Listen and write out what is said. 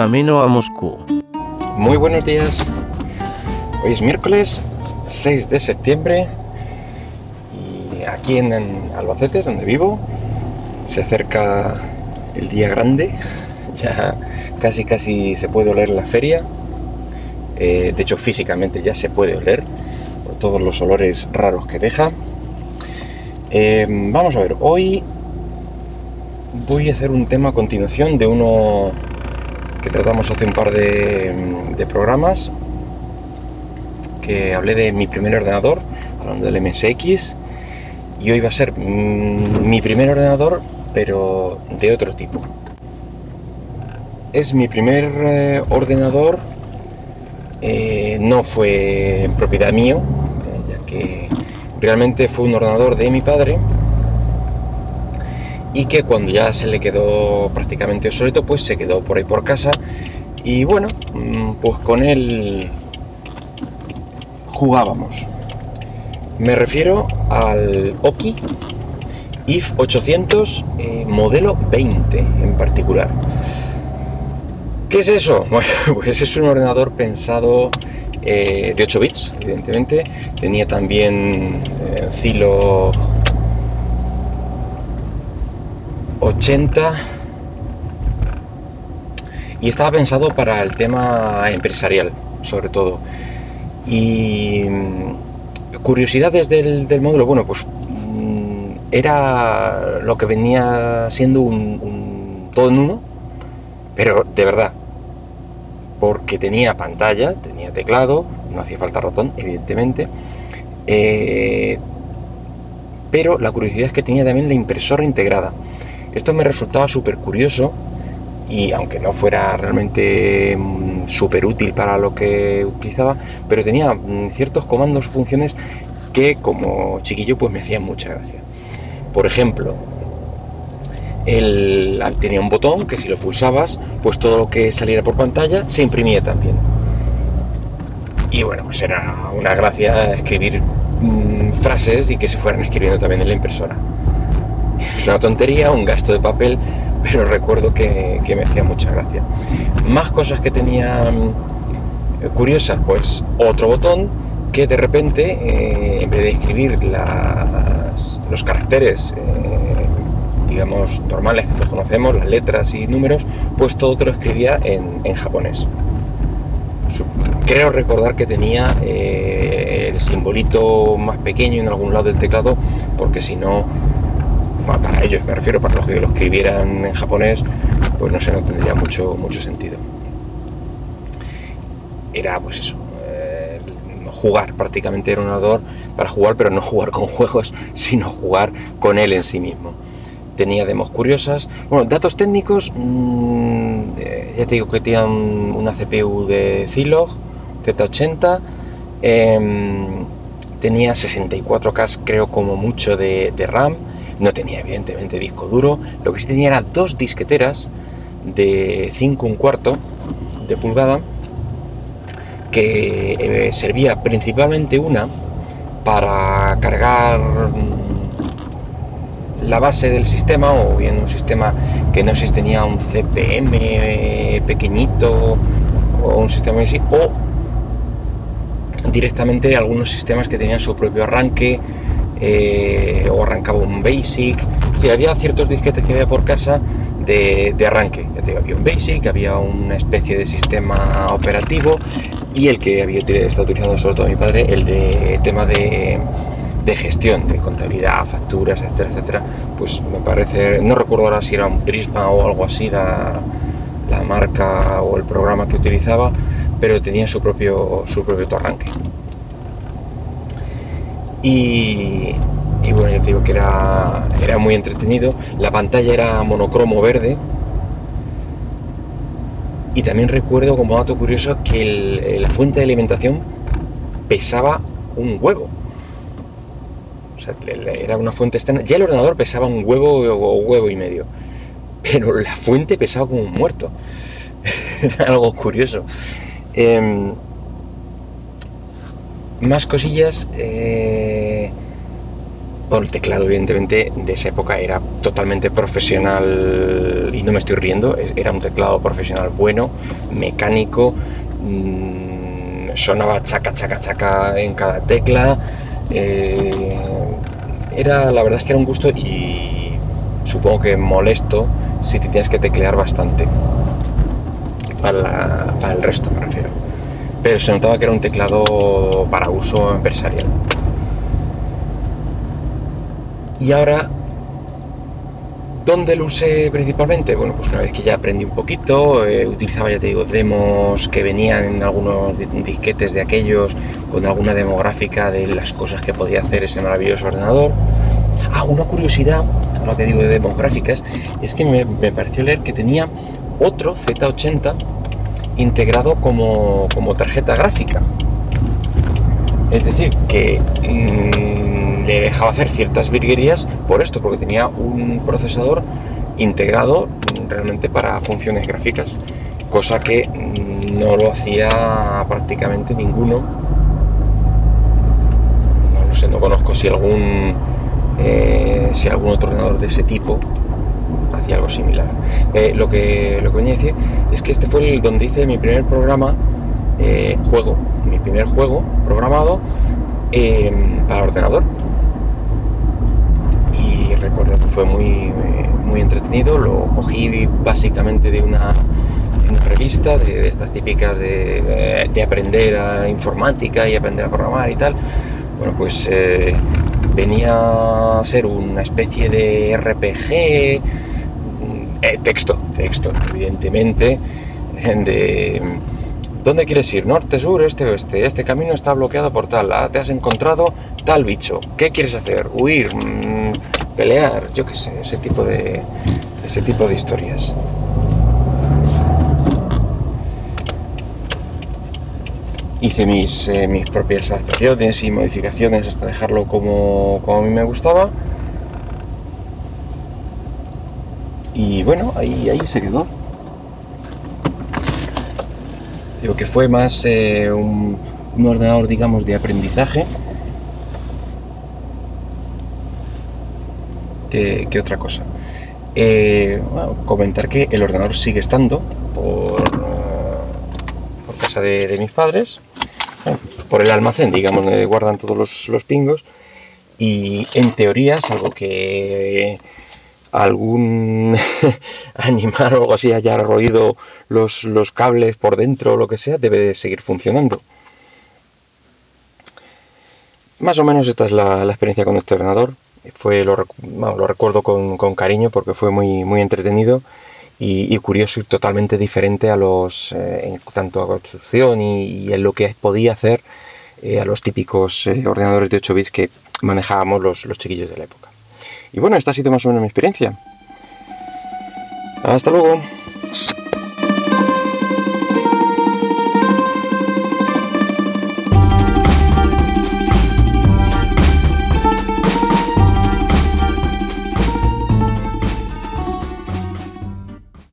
camino a Moscú. Muy buenos días. Hoy es miércoles 6 de septiembre y aquí en, Albacete, donde vivo, se acerca el día grande. Ya casi casi se puede oler la feria. Eh, de hecho, físicamente ya se puede oler por todos los olores raros que deja. Eh, vamos a ver, hoy voy a hacer un tema a continuación de uno que tratamos hace un par de, programas, que hablé de mi primer ordenador, hablando del MSX, y hoy va a ser mm, mi primer ordenador, pero de otro tipo. Es mi primer eh, ordenador, eh, no fue propiedad mío, ya que realmente fue un ordenador de mi padre, y que cuando ya se le quedó prácticamente obsoleto, pues se quedó por ahí por casa y bueno, mm, pues con él jugábamos. Me refiero al Oki IF 800 eh, modelo 20 en particular. ¿Qué es eso? Bueno, pues es un ordenador pensado eh, de 8 bits, evidentemente. Tenía también eh, Zilog 80 y estaba pensado para el tema empresarial, sobre todo. Y mm, curiosidades del, módulo, bueno, pues mm, era lo que venía siendo un, todo en uno, pero de verdad, porque tenía pantalla, tenía teclado, no hacía falta ratón, evidentemente, eh, pero la curiosidad es que tenía también la impresora integrada. Esto me resultaba súper curioso y aunque no fuera realmente mm, súper útil para lo que utilizaba, pero tenía mm, ciertos comandos o funciones que como chiquillo pues me hacían mucha gracia. Por ejemplo, tenía un botón que si lo pulsabas, pues todo lo que saliera por pantalla se imprimía también. Y bueno, pues era una gracia escribir mm, frases y que se fueran escribiendo también en la impresora. Una tontería, un gasto de papel, pero recuerdo que, me hacía mucha gracia. Más cosas que tenía mm, curiosas, pues otro botón que de repente, eh, en vez de escribir los caracteres, eh, digamos, normales que todos conocemos, las letras y números, pues todo te lo escribía en, japonés. Creo recordar que tenía eh, el simbolito más pequeño en algún lado del teclado, porque si no, para ellos me refiero, para los que lo escribieran en japonés, pues no sé, no tendría mucho, mucho sentido. Era pues eso, eh, jugar, prácticamente era un ordenador para jugar, pero no jugar con juegos, sino jugar con él en sí mismo. Tenía demos curiosas. Bueno, datos técnicos, mm, eh, ya te digo que tenía una CPU de Zilog Z80, em, tenía 64K creo como mucho de RAM, no tenía evidentemente disco duro, lo que sí tenía era dos disqueteras de 5 un cuarto de pulgada que eh, servía principalmente una para cargar la base del sistema o bien un sistema que no sé si tenía un CPM eh, pequeñito o un sistema así o directamente algunos sistemas que tenían su propio arranque eh, o arrancaba un basic. había ciertos disquetes que había por casa de, arranque. había un basic, había una especie de sistema operativo y el que había estado utilizando sobre todo mi padre, el de tema de, gestión, de contabilidad, facturas, etcétera, etcétera. Pues me parece, no recuerdo ahora si era un Prisma o algo así la, la marca o el programa que utilizaba, pero tenía su propio, su propio arranque. Y, bueno, yo te digo que era, era muy entretenido. La pantalla era monocromo verde. Y también recuerdo como dato curioso que la fuente de alimentación pesaba un huevo. O sea, era una fuente externa. Ya el ordenador pesaba un huevo o huevo y medio. Pero la fuente pesaba como un muerto. era algo curioso. Em, más cosillas. Eh, Bueno, el teclado evidentemente de esa época era totalmente profesional y no me estoy riendo, era un teclado profesional bueno, mecánico, mmm, sonaba chaca, chaca, chaca en cada tecla, eh, era, la verdad es que era un gusto y supongo que molesto si te tienes que teclear bastante. Para el resto me refiero. Pero se notaba que era un teclado para uso empresarial. Y ahora, ¿dónde lo usé principalmente? Bueno, pues una vez que ya aprendí un poquito, eh, utilizaba, ya te digo, demos que venían en algunos disquetes de aquellos, con alguna demográfica de las cosas que podía hacer ese maravilloso ordenador. Ah, una curiosidad, lo que digo de demográficas, es que me, me pareció leer que tenía otro Z80 integrado como, como tarjeta gráfica. Es decir, que mmm, le dejaba hacer ciertas virguerías por esto, porque tenía un procesador integrado realmente para funciones gráficas, cosa que no lo hacía prácticamente ninguno. No sé, no conozco si algún eh, si algún otro ordenador de ese tipo hacía algo similar. Eh, lo, que, lo que venía a decir es que este fue el donde hice mi primer programa, eh, juego, mi primer juego programado para ordenador. Recuerdo que fue muy, muy entretenido, lo cogí básicamente de una, de revista, de, estas típicas de, de, aprender a informática y aprender a programar y tal. Bueno, pues eh, venía a ser una especie de RPG, eh, texto, texto, evidentemente, de ¿dónde quieres ir? ¿Norte, sur, este, oeste? Este camino está bloqueado por tal, ah, te has encontrado tal bicho, ¿qué quieres hacer? ¿Huir? ¿Pelear? Yo qué sé, ese tipo de, ese tipo de historias. hice mis, eh, mis propias adaptaciones y modificaciones hasta dejarlo como, como, a mí me gustaba. Y bueno, ahí, ahí se quedó. Digo que fue más eh, un, un, ordenador, digamos, de aprendizaje que, otra cosa. Eh, comentar que el ordenador sigue estando por, por casa de, mis padres por el almacén, digamos, donde guardan todos los, los pingos. Y en teoría, salvo que algún animal o algo así haya roído los, los, cables por dentro o lo que sea, debe de seguir funcionando. Más o menos esta es la experiencia con este ordenador. Fue, lo, lo recuerdo con, con, cariño porque fue muy, muy entretenido y, curioso y totalmente diferente a los, eh, en tanto a construcción y, y, en lo que podía hacer eh, a los típicos eh, ordenadores de 8 bits que manejábamos los, los chiquillos de la época. Y bueno, esta ha sido más o menos mi experiencia. Hasta luego.